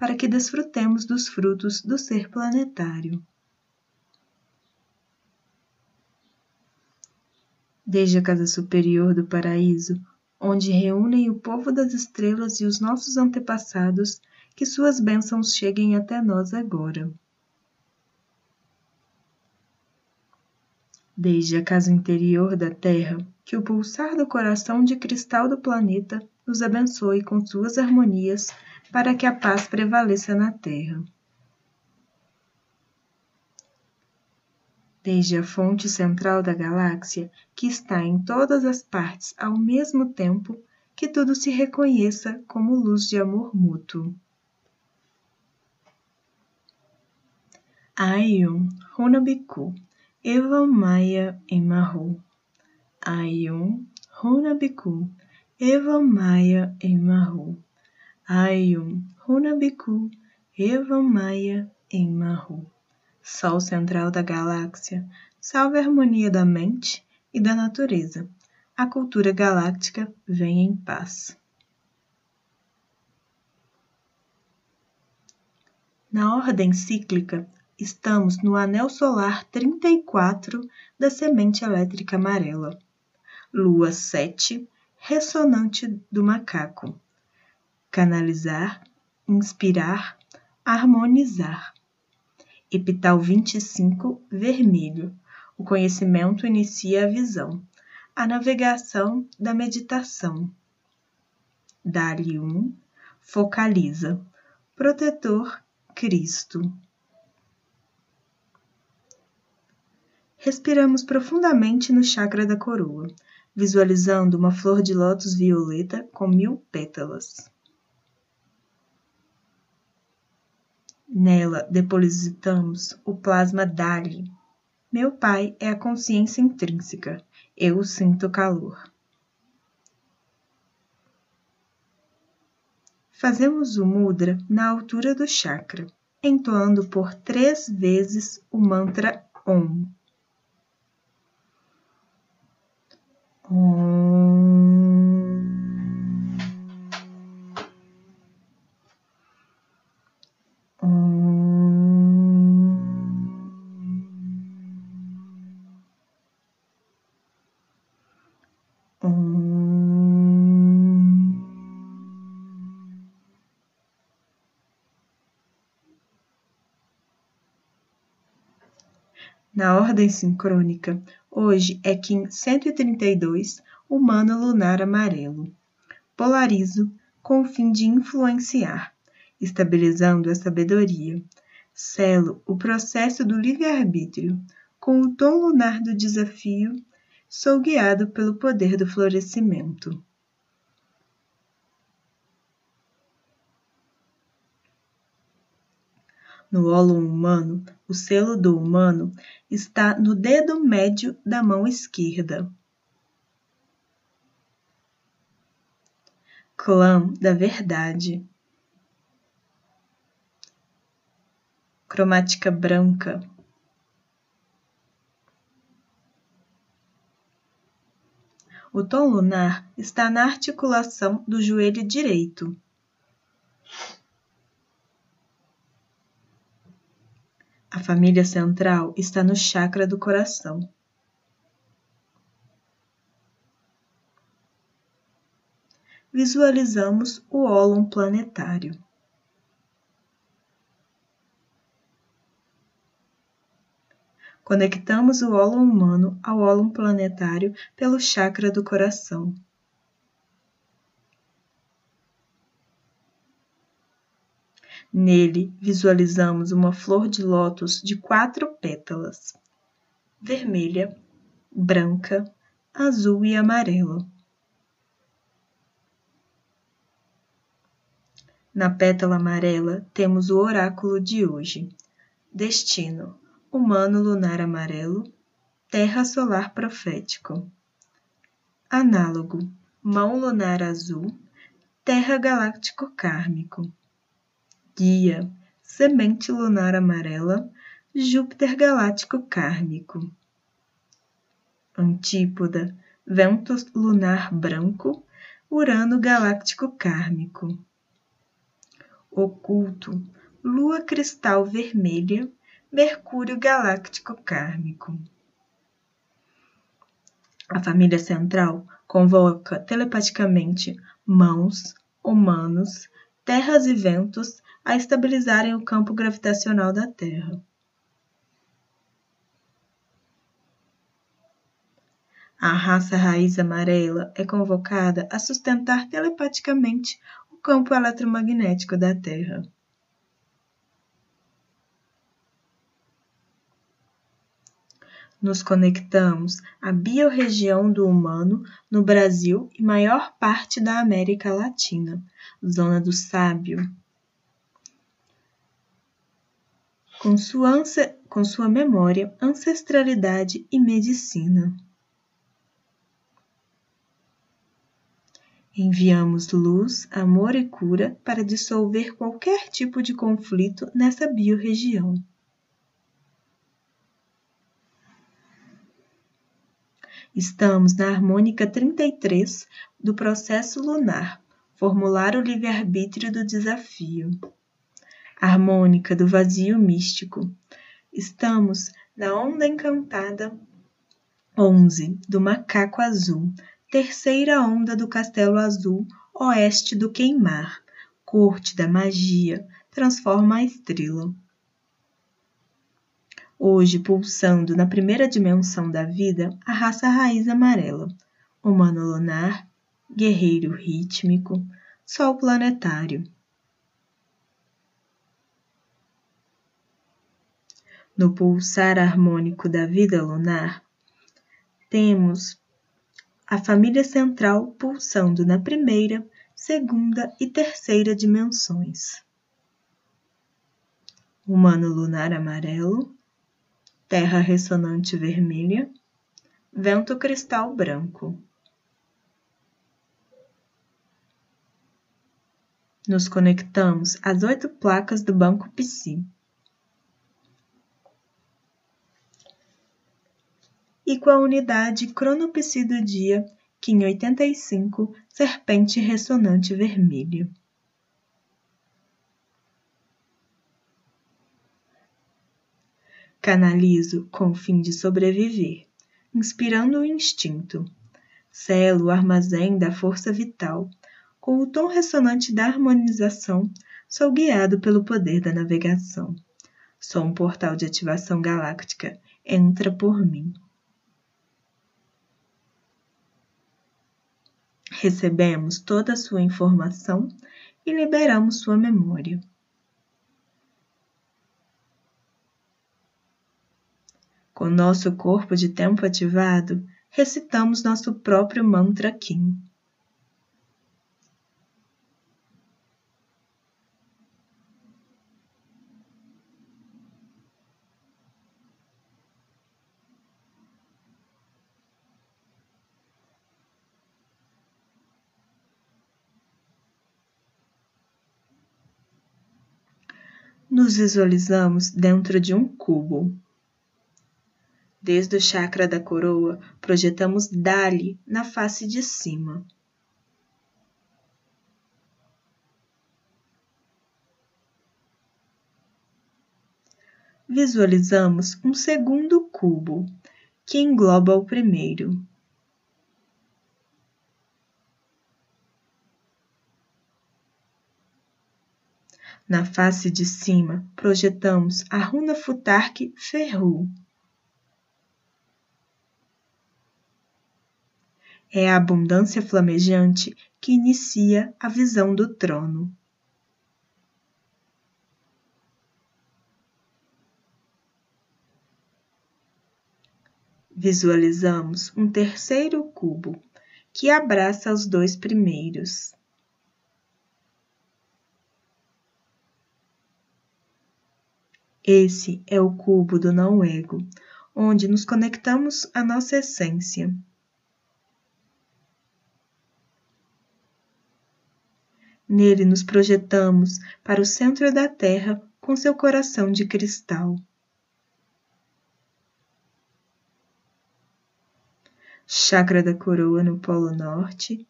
para que desfrutemos dos frutos do ser planetário. Desde a casa superior do paraíso, onde reúnem o povo das estrelas e os nossos antepassados, que suas bênçãos cheguem até nós agora. Desde a casa interior da Terra, que o pulsar do coração de cristal do planeta nos abençoe com suas harmonias para que a paz prevaleça na terra. Desde a fonte central da galáxia, que está em todas as partes ao mesmo tempo, que tudo se reconheça como luz de amor mútuo. Ayum Runabiku Eva Maia Emahu Ayum Runabiku Eva Maia Emahu Ayum, Runabiku, Eva Maia, em Mahu. Sol central da galáxia, salve a harmonia da mente e da natureza. A cultura galáctica vem em paz. Na ordem cíclica, estamos no anel solar 34 da semente elétrica amarela. Lua 7, ressonante do macaco canalizar, inspirar, harmonizar. Epital 25, vermelho. O conhecimento inicia a visão. A navegação da meditação. Dali 1, focaliza. Protetor, Cristo. Respiramos profundamente no chakra da coroa, visualizando uma flor de lótus violeta com mil pétalas. Nela depositamos o plasma Dali. Meu pai é a consciência intrínseca. Eu sinto calor. Fazemos o mudra na altura do chakra, entoando por três vezes o mantra Om. Na ordem sincrônica, hoje é Kim 132, humano lunar amarelo. Polarizo com o fim de influenciar, estabilizando a sabedoria. Selo o processo do livre-arbítrio. Com o tom lunar do desafio, sou guiado pelo poder do florescimento. No ólon humano, o selo do humano está no dedo médio da mão esquerda. Clã da verdade. Cromática branca. O tom lunar está na articulação do joelho direito. A família central está no chakra do coração. Visualizamos o ólon planetário. Conectamos o ólon humano ao ólon planetário pelo chakra do coração. Nele visualizamos uma flor de lótus de quatro pétalas: vermelha, branca, azul e amarelo. Na pétala amarela temos o oráculo de hoje. Destino: humano lunar amarelo, terra solar profético. Análogo: mão lunar azul, terra galáctico kármico. Guia: semente lunar amarela, Júpiter galáctico kármico. Antípoda: vento lunar branco, Urano galáctico kármico oculto, lua cristal vermelha, Mercúrio galáctico kármico. A família central convoca telepaticamente mãos, humanos, terras e ventos a estabilizarem o campo gravitacional da Terra. A raça raiz amarela é convocada a sustentar telepaticamente campo eletromagnético da Terra. Nos conectamos à biorregião do humano no Brasil e maior parte da América Latina, zona do sábio. Com sua, com sua memória, ancestralidade e medicina. Enviamos luz, amor e cura para dissolver qualquer tipo de conflito nessa biorregião. Estamos na harmônica 33 do processo lunar, formular o livre-arbítrio do desafio. Harmônica do vazio místico. Estamos na onda encantada 11 do macaco azul, terceira onda do Castelo Azul, oeste do Queimar, corte da magia, transforma a estrela. Hoje, pulsando na primeira dimensão da vida, a raça raiz amarela, humano lunar, guerreiro rítmico, sol planetário. No pulsar harmônico da vida lunar, temos a família central pulsando na primeira, segunda e terceira dimensões. Humano lunar amarelo, terra ressonante vermelha, vento cristal branco. Nos conectamos às oito placas do banco Psi. E com a unidade cronopsi do dia, Kim 85, serpente ressonante vermelha. Canalizo com o fim de sobreviver, inspirando o instinto. Selo o armazém da força vital. Com o tom ressonante da harmonização, sou guiado pelo poder da navegação. Sou um portal de ativação galáctica. Entra por mim. Recebemos toda a sua informação e liberamos sua memória. Com nosso corpo de tempo ativado, recitamos nosso próprio mantra Kim. Nos visualizamos dentro de um cubo. Desde o chakra da coroa, projetamos Dali na face de cima. Visualizamos um segundo cubo, que engloba o primeiro. Na face de cima, projetamos a runa Futark Ferru. É a abundância flamejante que inicia a visão do trono. Visualizamos um terceiro cubo que abraça os dois primeiros. Esse é o cubo do não-ego, onde nos conectamos à nossa essência. Nele nos projetamos para o centro da Terra com seu coração de cristal. Chakra da coroa no Polo Norte,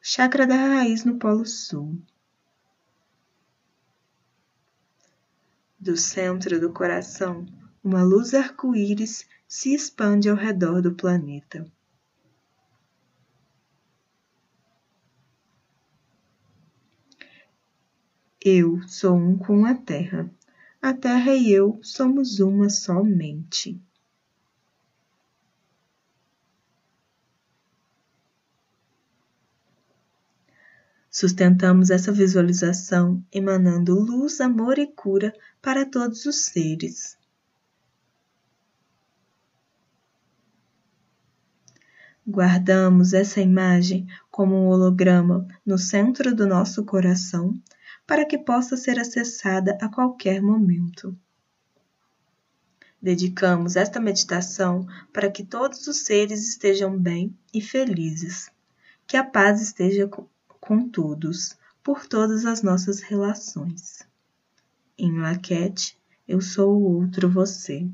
Chakra da raiz no Polo Sul. Do centro do coração, uma luz arco-íris se expande ao redor do planeta. Eu sou um com a Terra. A Terra e eu somos uma somente. Sustentamos essa visualização emanando luz, amor e cura para todos os seres. Guardamos essa imagem como um holograma no centro do nosso coração para que possa ser acessada a qualquer momento. Dedicamos esta meditação para que todos os seres estejam bem e felizes. Que a paz esteja com todos, por todas as nossas relações. Em Laquete, eu sou o outro você.